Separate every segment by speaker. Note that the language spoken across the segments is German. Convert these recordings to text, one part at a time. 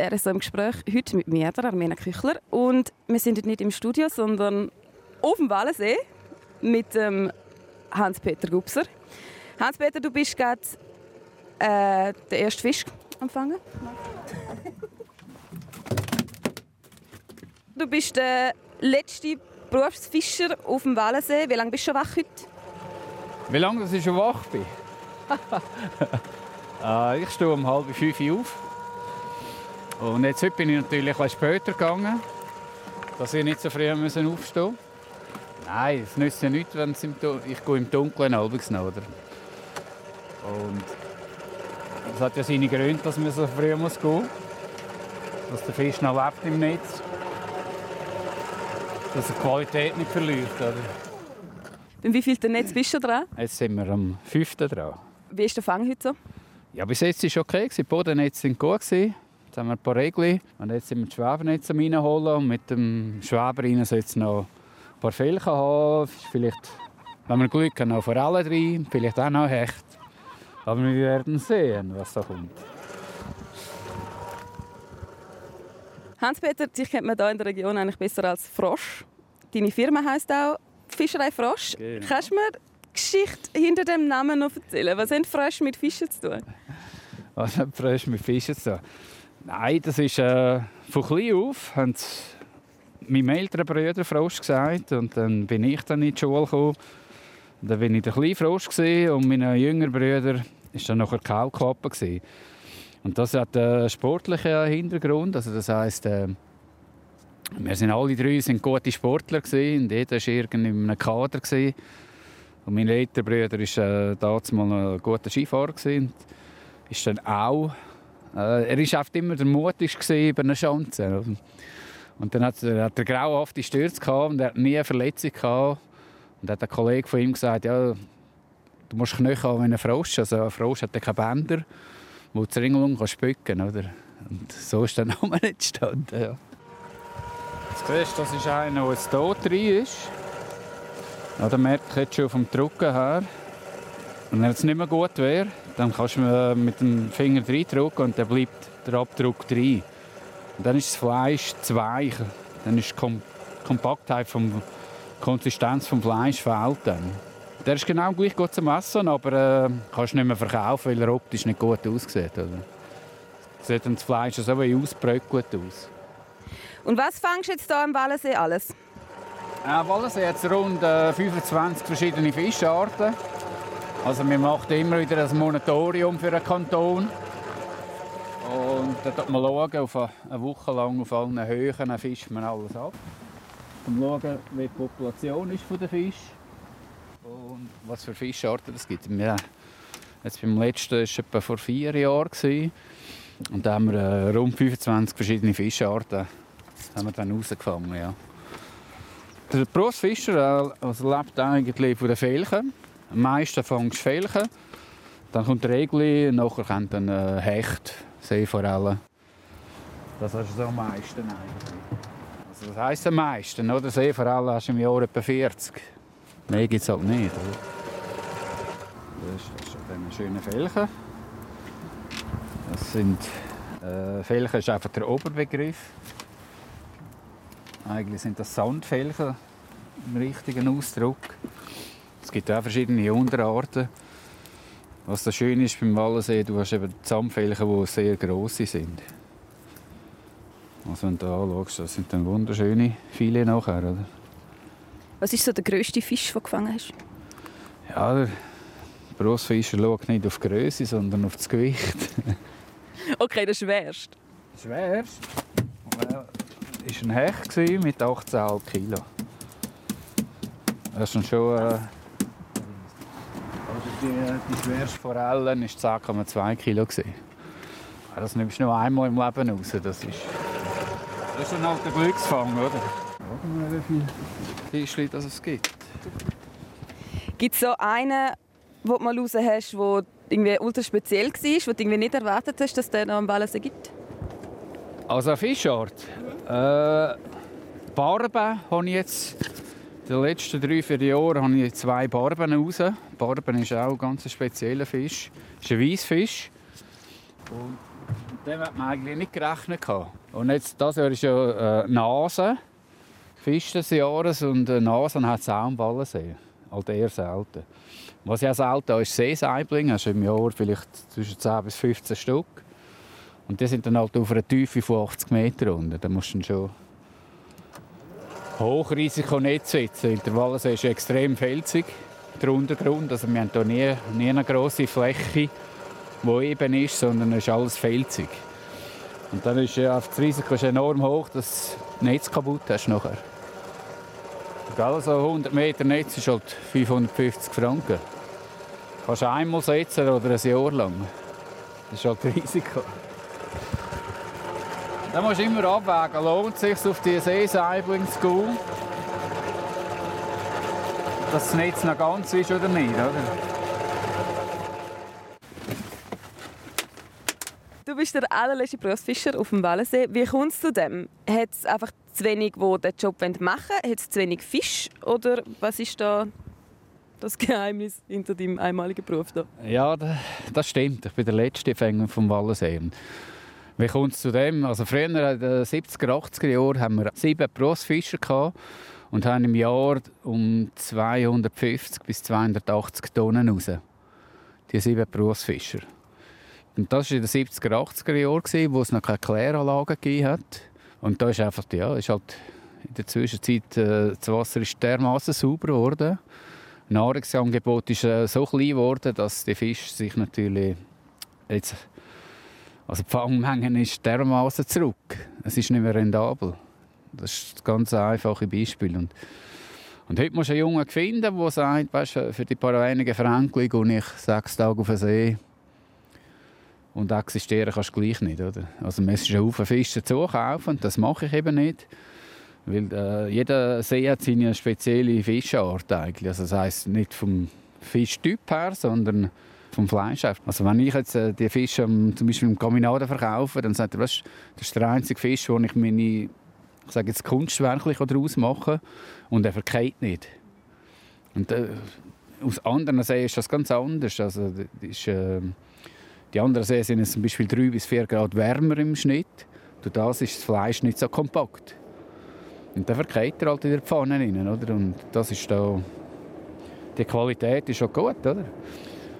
Speaker 1: RSO im Gespräch. Heute mit mir, der Armena Küchler. Und wir sind heute nicht im Studio, sondern auf dem Wallensee mit ähm, Hans-Peter Gubser. Hans-Peter, du bist gerade äh, der erste Fisch empfangen. Du bist der letzte Berufsfischer auf dem Wallensee. Wie lange bist du schon wach heute?
Speaker 2: Wie lange dass ich schon wach bin? äh, ich stehe um halb fünf auf. Und jetzt heute bin ich natürlich etwas später gegangen, dass ich nicht so früh aufstehen musste. Nein, es nützt ja nichts, wenn im ich gehe im Dunkeln abends noch, oder? Und es hat ja seine Gründe, dass man so früh muss gehen muss. Dass der Fisch noch lebt im Netz. Dass er die Qualität nicht verliert, oder?
Speaker 1: Und wie viel Netz bist du dran?
Speaker 2: Jetzt sind wir am 5. dran.
Speaker 1: Wie ist der Fang heute so?
Speaker 2: Ja, bis jetzt war es okay. Die Bodennetze waren gut. Jetzt haben wir ein paar Regeln. Und jetzt sind wir die Schwebernetze reinholen. Und mit dem Schweber rein soll es noch ein paar Felchen haben. Vielleicht, wenn wir Glück haben, noch Forellen drin. Vielleicht auch noch Hecht. Aber wir werden sehen, was da kommt.
Speaker 1: Hans-Peter, dich kennt man hier in der Region eigentlich besser als Frosch. Deine Firma heisst auch Fischerei Frosch. Genau. Kannst du mir die Geschichte hinter dem Namen noch erzählen? Was haben Frösche mit Fischen zu tun?
Speaker 2: Was haben Frösche mit Fischen zu tun? Nein, das ist äh, von klein auf, haben meinem älteren Bruder Frosch gesagt und dann bin ich dann in die Schule gekommen. Dann bin ich der kleine Frosch und mein jüngerer Bruder war dann nachher Kaulquappe. Und das hat einen sportlichen Hintergrund, also das heisst, äh, wir sind alle drei sind gute Sportler und jeder war irgendwie in einem Kader. Und mein älterer Bruder war äh, damals mal ein guter Skifahrer und ist dann auch äh, er war immer der mutigste über eine Chance. Und dann hat, hat er grauenhafte Stürze gehabt und er hat nie eine Verletzung gehabt. Und hat ein Kollege von ihm gesagt, ja, du musst Knöchel haben wie ein Frosch. Also ein Frosch hat keine Bänder, wo die Ringelung spücken kann. Und so ist der Name entstanden. Ja. Jetzt siehst du, das ist einer, der jetzt hier drin ist. Ja, der merkt jetzt schon vom Drucken her. Wenn es nicht mehr gut wäre, dann kannst du mit dem Finger reindrücken und dann bleibt der Abdruck drin. Und dann ist das Fleisch zu weich. Dann ist die Kom Kompaktheit, vom, Konsistenz des Fleisch fehlt dann. Der ist genau gleich gut zum Essen, aber äh, kannst nicht mehr verkaufen, weil er optisch nicht gut aussieht. Oder? Sieht dann das Fleisch so wie ausbröckelt aus.
Speaker 1: Und was fängst du jetzt hier im Wallensee alles?
Speaker 2: Äh, Wallensee hat rund äh, 25 verschiedene Fischarten. Also wir machen immer wieder ein Monatorium für einen Kanton. Und dann schauen wir auf eine Woche lang auf allen Höhen fischen wir alles ab. Um zu schauen, wie die Population ist von der Fisch und was für Fischarten es gibt. Wir, jetzt beim letzten war es etwa vor vier Jahren. Und da haben wir äh, rund 25 verschiedene Fischarten haben wir dann rausgefangen. Ja. Der Brustfischer äh, also lebt eigentlich von den Felchen. Meisten Felchen. Dann kommt der Regli, nachher kommt dann äh, Hecht, Seeforellen. Das ist so am meisten eigentlich. Das heisst am meisten, oder? Hast du im Jahr etwa 40. Mehr gibt es halt nicht. Oder? Das ist dann schöne Felchen. Das sind, äh, Felchen ist einfach der Oberbegriff. Eigentlich sind das Sandfelchen im richtigen Ausdruck. Es gibt auch verschiedene Unterarten. Was das schön ist beim Wallensee, du hast eben Zahnfelchen, die sehr gross sind. Also wenn du anschaust, das sind dann wunderschöne viele nachher. Oder?
Speaker 1: Was ist so der grösste Fisch, den du gefangen hast?
Speaker 2: Ja, der Grossfischer schaut nicht auf die Größe, sondern auf das Gewicht.
Speaker 1: okay, das schwerst.
Speaker 2: Schwerst? war ein Hecht mit 18,5 Kilo. Das ist schon äh, die, die schwerste Forelle war 10,2 Kilo. Das nimmst du nur einmal im Leben raus. Das ist, das ist ein alter Glücksfang, oder? Schauen wir mal, wie viele Fischchen es gibt.
Speaker 1: Gibt es so einen, den du mal raus hast, der irgendwie ultra speziell war, wo du irgendwie nicht erwartet hast, dass der noch am Ballensee gibt?
Speaker 2: Also eine Fischart? Äh, Barben habe ich jetzt den letzten drei, vier Jahren habe ich zwei Barben raus. Barben ist auch ein ganz spezieller Fisch. Es ist ein Weissfisch. Und dem hat man eigentlich nicht gerechnet. Und jetzt, das Jahr ist ja äh, Nase, Fisch des Jahres und äh, Nasen hat es auch am Wallensee. Halt eher selten. Was ja selten ist, Seesaibling. Hast im Jahr vielleicht zwischen 10 bis 15 Stück. Und die sind dann halt auf einer Tiefe von 80 Meter unten. Da musst du schon Hochrisiko setzen. Der Wallensee ist extrem felsig, der Untergrund. Also wir haben hier nie, nie eine grosse Fläche, die eben ist, sondern es ist alles felsig. Und dann ist ja, das Risiko ist enorm hoch, dass du Netz kaputt hast nachher. Also 100 Meter Netz ist halt 550 Franken. Kannst du einmal setzen oder ein Jahr lang. Das ist halt Risiko. Da musst du immer abwägen, lohnt es sich auf die Seeseibling zu gehen, dass das Netz noch ganz ist oder nicht. Oder?
Speaker 1: Du bist der allerletzte Berufsfischer auf dem Wallensee. Wie kommt es zu dem? Hat es einfach zu wenig, die den Job machen wollen? Hat es zu wenig Fisch? Oder was ist da das Geheimnis hinter deinem einmaligen Beruf? Da?
Speaker 2: Ja, das stimmt. Ich bin der letzte Fänger vom Wallensee. Wie kommt es zu dem? Also früher, in den 70er, 80er Jahren, haben wir sieben Berufsfischer gehabt und haben im Jahr um 250 bis 280 Tonnen raus. Die sieben Berufsfischer. Und das war in den 70er, 80er Jahren, wo es noch keine Kläranlagen hat. Und da ist einfach, ja, ist halt in der Zwischenzeit, äh, das Wasser ist dermaßen sauber geworden. Das Nahrungsangebot ist äh, so klein geworden, dass die Fische sich natürlich jetzt also die Fangmenge ist dermaßen zurück. Es ist nicht mehr rentabel. Das ist das ganz einfache Beispiel. Und, und heute musst du einen Jungen finden, der sagt, weißt, für die paar wenigen Franken gehe ich sechs Tage auf den See. Und existieren kannst du gleich nicht. Oder? Also man muss einen Haufen Fische zukaufen und das mache ich eben nicht. Weil äh, jeder See hat seine spezielle Fischart eigentlich. Also das heisst nicht vom Fischtyp her, sondern vom Fleisch. Also wenn ich jetzt äh, die Fische um, zum Beispiel im Caminada verkaufe, dann sagt er, das ist der einzige Fisch, wo ich meine ich sage jetzt kunstwerklich daraus mache und er verkehrt nicht. Und äh, aus anderen Seen ist das ganz anders. Also, ist, äh, die anderen Seen sind zum Beispiel 3 bis 4 Grad wärmer im Schnitt. Durch das ist das Fleisch nicht so kompakt. Und dann verkehrt er halt in der Pfanne rein, oder? Und das ist da... Die Qualität ist schon gut, oder?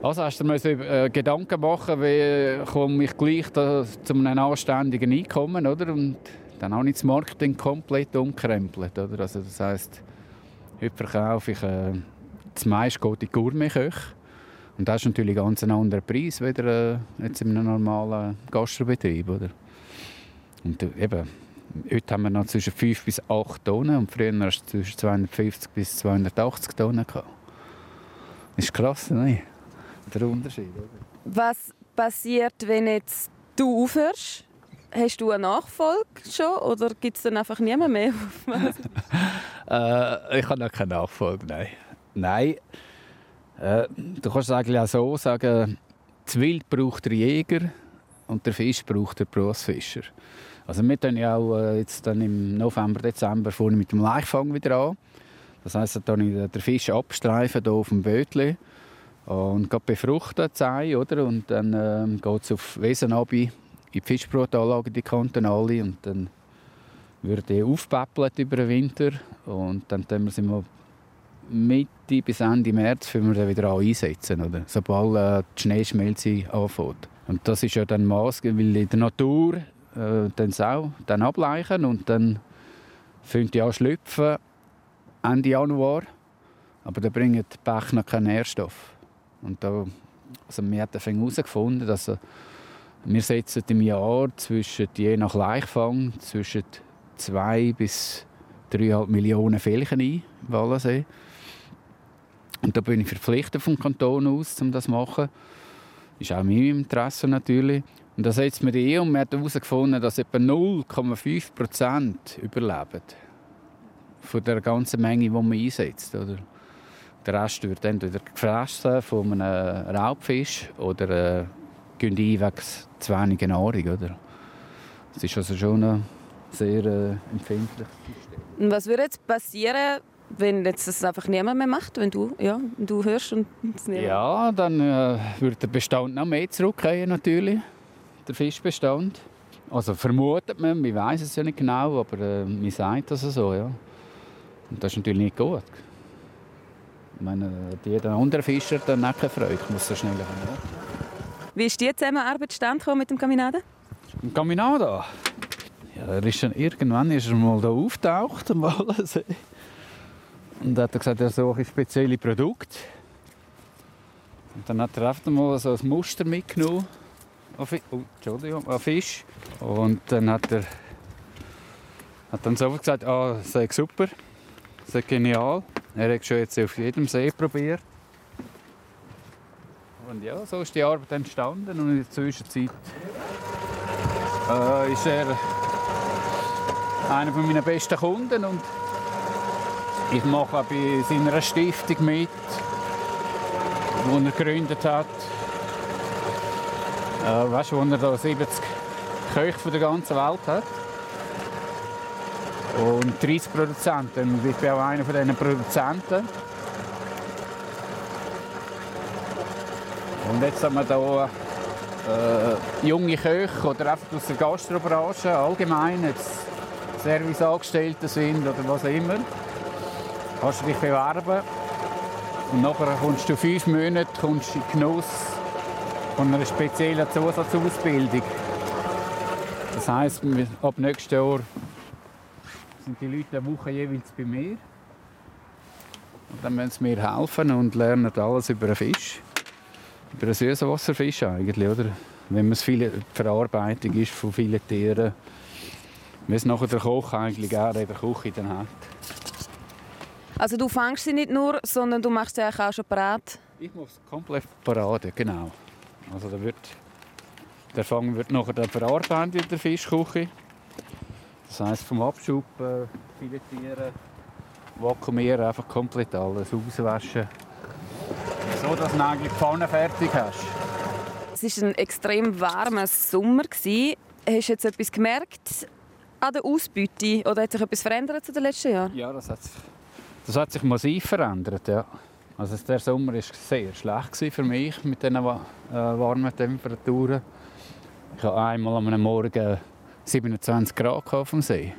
Speaker 2: Also hast du dir äh, Gedanken machen, wie komme ich gleich da, zu einem anständigen Einkommen, oder? Und dann auch nicht das Marketing komplett umkrempelt, oder? Also das heisst, heute verkaufe ich äh, das meiste geht in Gourmet-Küche. Und das ist natürlich ganz ein anderer Preis, als äh, jetzt in einem normalen Gastrobetrieb, oder? Und äh, eben, heute haben wir noch zwischen 5 bis 8 Tonnen und früher hast du zwischen 250 bis 280 Tonnen gehabt. Das ist krass, ne? Der Unterschied.
Speaker 1: Was passiert, wenn jetzt du aufhörst? Hast du eine Nachfolge schon oder gibt es dann einfach niemand mehr?
Speaker 2: äh, ich habe noch keine Nachfolge, nein. Nein. Äh, du kannst es eigentlich auch so sagen, das Wild braucht der Jäger und der Fisch braucht der Berufsfischer. Also wir fangen ja auch äh, jetzt dann im November, Dezember vorne mit dem Laichfang wieder an. Das heisst, dann ich den Fisch abstreifen hier auf dem Bötli und geht befruchten, Zei, oder? Und dann ähm, geht es auf Wesen in die Fischbrutanlage, die kantonale. Und dann wird die aufpäppelt über den Winter. Und dann tun wir sie Mitte bis Ende März wir dann wieder einsetzen, oder? sobald äh, die Schneeschmelze anfängt. Und das ist ja dann maßgebend, weil in der Natur äh, dann auch dann ableichen und dann fängt die an schlüpfen Ende Januar. Aber dann bringen die Bäche noch keinen Nährstoff. Und da, also wir haben herausgefunden, dass wir setzen im Jahr zwischen, je nach Laichfang zwischen 2 bis 3,5 Millionen Felchen ein im Wallensee. Und da bin ich verpflichtet vom Kanton aus, um das zu machen. Das ist auch in meinem Interesse natürlich. Und da setzt man die und man hat herausgefunden, dass etwa 0,5 Prozent überleben. Von der ganzen Menge, die man einsetzt. Oder? Der Rest wird entweder gefressen von einem Raubfisch oder äh, gehen ein wegen zu wenig Nahrung. Oder? Das ist also schon ein sehr äh, empfindliches
Speaker 1: System. Was würde jetzt passieren, wenn jetzt das einfach niemand mehr macht, wenn du, ja, du hörst und es
Speaker 2: niemand Ja, dann äh, würde der Bestand noch mehr zurückgehen natürlich. der Fischbestand. Also vermutet man, man weiß es ja nicht genau, aber äh, man sagt das so, ja. Und das ist natürlich nicht gut. Ich meine, jeder andere Fischer dann auch keine Freude, ich muss so schnell machen.
Speaker 1: Wie ist die Zusammenarbeit stand mit dem Caminada?
Speaker 2: Im Caminada? Ja, er ist dann, irgendwann ist er mal da auftaucht am Wallensee. Und hat gesagt, er suche spezielle Produkte. Und dann hat er einfach mal so ein Muster mitgenommen auf, oh, Entschuldigung, auf Fisch. Und dann hat er hat dann sofort gesagt, ah, das sei super, ist genial. Er hat schon jetzt auf jedem See probiert. Und ja, so ist die Arbeit entstanden und in der Zwischenzeit äh, ist er einer meiner besten Kunden und ich mache auch bei seiner Stiftung mit, die er gegründet hat. Äh, weißt du, wo er da 70 Köche von der ganzen Welt hat. Und 30 Produzenten. Ich bin auch einer von diesen Produzenten. Und jetzt haben wir hier äh, junge Köche oder einfach aus der Gastrobranche allgemein, jetzt Serviceangestellte sind oder was auch immer. Kannst du dich bewerben und nachher kommst du fünf Monate in Genuss von einer speziellen Zusatzausbildung. Das heisst, ab nächstes Jahr sind die Leute eine Woche jeweils bei mir. Und dann müssen sie mir helfen und lernen alles über einen Fisch. Über einen Süßwasserfisch eigentlich, oder? Wenn man viele Verarbeitung ist von vielen Tieren. Wie es nachher der Koch eigentlich auch in der Küche dann hat.
Speaker 1: Also du fängst sie nicht nur, sondern du machst sie auch schon parat?
Speaker 2: Ich mache es komplett parat, genau. Also da wird, der Fang wird nachher dann verarbeitet in der Fischküche. Das heisst vom Abschuppen, filetieren, vakuumieren, einfach komplett alles auswaschen. So, dass du eigentlich die Pfanne fertig hast.
Speaker 1: Es war ein extrem warmer Sommer. Hast du jetzt etwas gemerkt an der Ausbeute oder hat sich etwas verändert zu den letzten Jahren?
Speaker 2: Ja, das hat, das hat sich massiv verändert. Ja. Also der Sommer war sehr schlecht für mich mit diesen äh, warmen Temperaturen. Ich hatte einmal am Morgen 27 Grad auf dem See.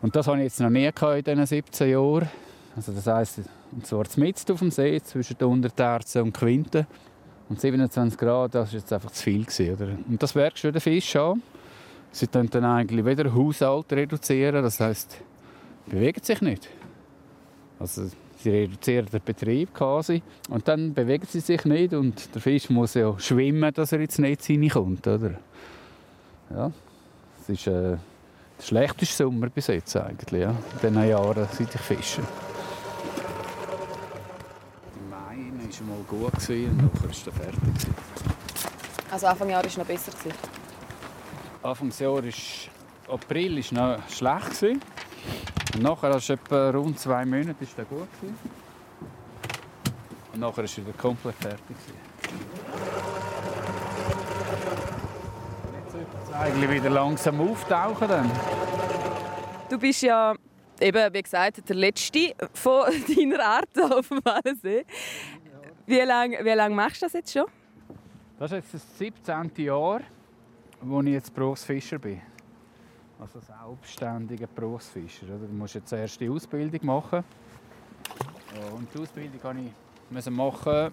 Speaker 2: Und das hatte ich jetzt noch nie in diesen 17 Jahren. Also das heisst, und zwar mitten auf dem See, zwischen der Unterterze und Quinte. Und 27 Grad, das war jetzt einfach zu viel. Gewesen, oder? Und das merkst du den Fisch an. Sie dann eigentlich wieder Haushalt reduzieren, das heisst, bewegen sich nicht. Also Sie reduzieren den Betrieb quasi. Und dann bewegen sie sich nicht und der Fisch muss ja schwimmen, dass er ins Netz hineinkommt. Oder? Ja, es ist äh, der schlechteste Sommer bis jetzt eigentlich, ja, in diesen Jahren, seit ich fische. Der Mai war mal gut und dann war er fertig.
Speaker 1: Also Anfang Jahr war es noch besser?
Speaker 2: Anfang des Jahres April war noch schlecht. Und nachher, als etwa rund zwei Monate, ist der gut gewesen. Und nachher ist er wieder komplett fertig eigentlich wieder langsam auftauchen dann.
Speaker 1: Du bist ja eben, wie gesagt, der Letzte von deiner Art auf dem Wallensee. Wie lange wie lang machst du das jetzt schon?
Speaker 2: Das ist jetzt das 17. Jahr, wo ich jetzt Berufsfischer bin also selbstständiger Berufsfischer. Du musst jetzt zuerst die Ausbildung machen. Und die Ausbildung musste ich machen,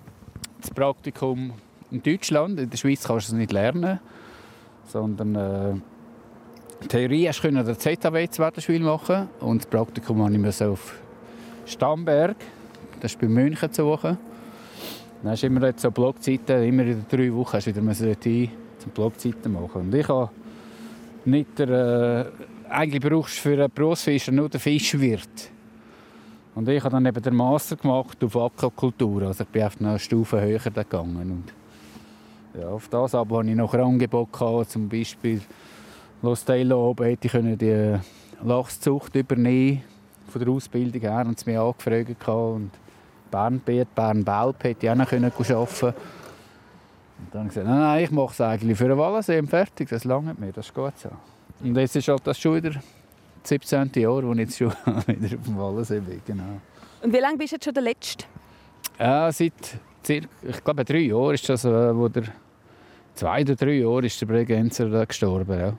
Speaker 2: das Praktikum in Deutschland. In der Schweiz kannst du es nicht lernen, sondern äh, Theorie hast du der ZHW Wetterschwil machen und das Praktikum musste ich auf Stamberg, das ist bei München zu suchen. Dann hast du immer so Blogzeiten, immer in drei Wochen hast du wieder hin, zum Blogzeiten machen. Und ich habe nicht der, äh, eigentlich brauchst du für einen Berufsfischer nur den Fischwirt. Und ich habe dann eben den Master gemacht auf Aquakultur. Also ich bin auf eine Stufe höher gegangen. Und ja, auf das aber habe ich noch ein Angebot gehabt, zum Beispiel Los Taylor oben hätte ich die Lachszucht übernehmen von der Ausbildung her und es mir angefragt und Bernbeet, Bernbelp hätte ich auch noch arbeiten können. Und dann habe ich gesagt, nein, nein ich mache es eigentlich für einen Wallensee fertig, das lange mir, das ist gut so. Und jetzt ist halt das schon wieder das 17. Jahr, wo ich jetzt schon wieder auf dem Wallensee bin, genau.
Speaker 1: Und wie lange bist du jetzt schon der Letzte?
Speaker 2: Ja, seit ich glaube drei Jahren ist das, äh, wo der zwei oder drei Jahren ist der Bregenzer gestorben. Ja.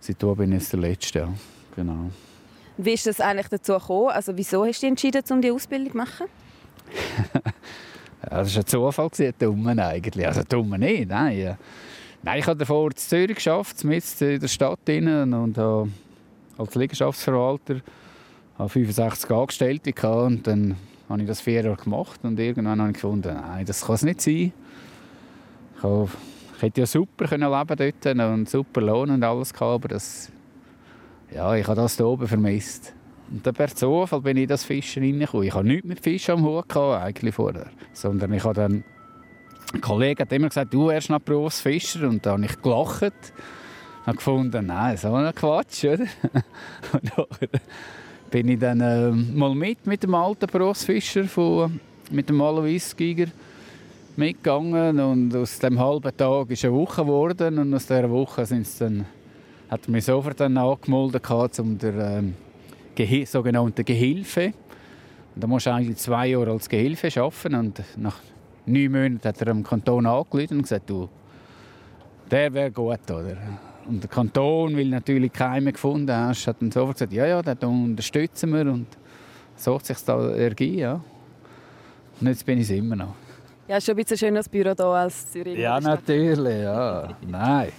Speaker 2: Seitdem bin ich der Letzte. Ja. Genau.
Speaker 1: Wie ist das eigentlich dazu gekommen? Also wieso hast du dich entschieden, um die Ausbildung zu machen?
Speaker 2: ja, das war ein Zufall, dummer eigentlich. Also dummer nicht, nein. Nein, ich habe davor in Zürich geschafft, mit in der Stadt innen und habe als Liegenschaftsverwalter 65 Angestellte gehabt und dann habe ich das vier Jahre gemacht und irgendwann habe ich gefunden, nein, das kann es nicht sein. Ich, habe, ich hätte ja super können leben dort und super Lohn und alles gehabt, aber das, ja, ich habe das hier oben vermisst. Und dann per Zufall bin ich in das Fischen reingekommen. Ich habe nichts mit Fisch am Hut gehabt, eigentlich vorher, sondern ich habe dann ein Kollege hat immer gesagt, du wärst noch Berufsfischer und da habe ich gelacht. Ich habe gefunden, nein, so ein Quatsch, oder? bin ich dann äh, mal mit mit dem alten Berufsfischer von, mit dem Alois Giger mitgegangen und aus dem halben Tag ist eine Woche geworden und aus dieser Woche sind's dann, hat er mich sofort dann angemeldet um der ähm, sogenannten Gehilfe. Und da musst du eigentlich zwei Jahre als Gehilfe arbeiten und nach neun Monaten hat er dem Kanton angerufen und gesagt, du, der wäre gut, oder? Und der Kanton, weil natürlich keinen gefunden hast, hat dann sofort gesagt, ja, ja, den unterstützen wir und so hat sich da ergeben, ja. Und jetzt bin ich es immer noch.
Speaker 1: Ja, ist schon ein bisschen schöneres Büro hier als Zürich.
Speaker 2: Ja, natürlich, ja. Nein.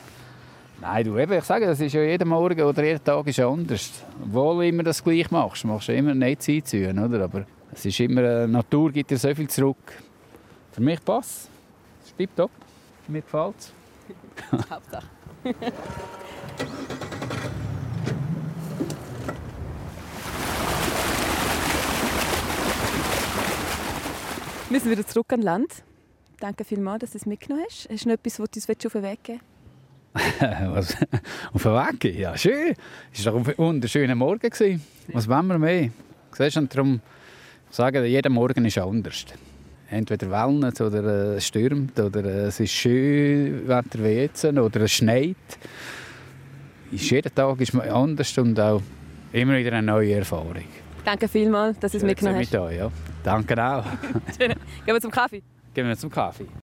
Speaker 2: Nein, du, eben, ich sage, das ist ja jeden Morgen oder jeden Tag ist anders. Obwohl du immer das gleich machst, machst du immer nicht Zeit oder? Aber es ist immer, die äh, Natur gibt dir so viel zurück. Für mich passt es. ist tipptopp. Mir gefällt es.
Speaker 1: Hauptsache. Wir sind wieder zurück an Land. Danke vielmals, dass du es mitgenommen hast. Hast du noch etwas, was du uns auf den Weg geben
Speaker 2: Was? auf den Weg geben? Ja, schön. Es war doch ein wunderschöner Morgen. Was wollen wir mehr? Siehst du, darum sagen, jeder Morgen ist anders entweder wellnet oder äh, es stürmt oder äh, es ist schön Wetter wie jetzt oder es schneit. Ist jeden Tag ist man anders und auch immer wieder eine neue Erfahrung.
Speaker 1: Danke vielmals, dass du es mitgenommen hast.
Speaker 2: Mit euch, ja. Danke auch.
Speaker 1: Gehen wir zum Kaffee.
Speaker 2: Gehen wir zum Kaffee.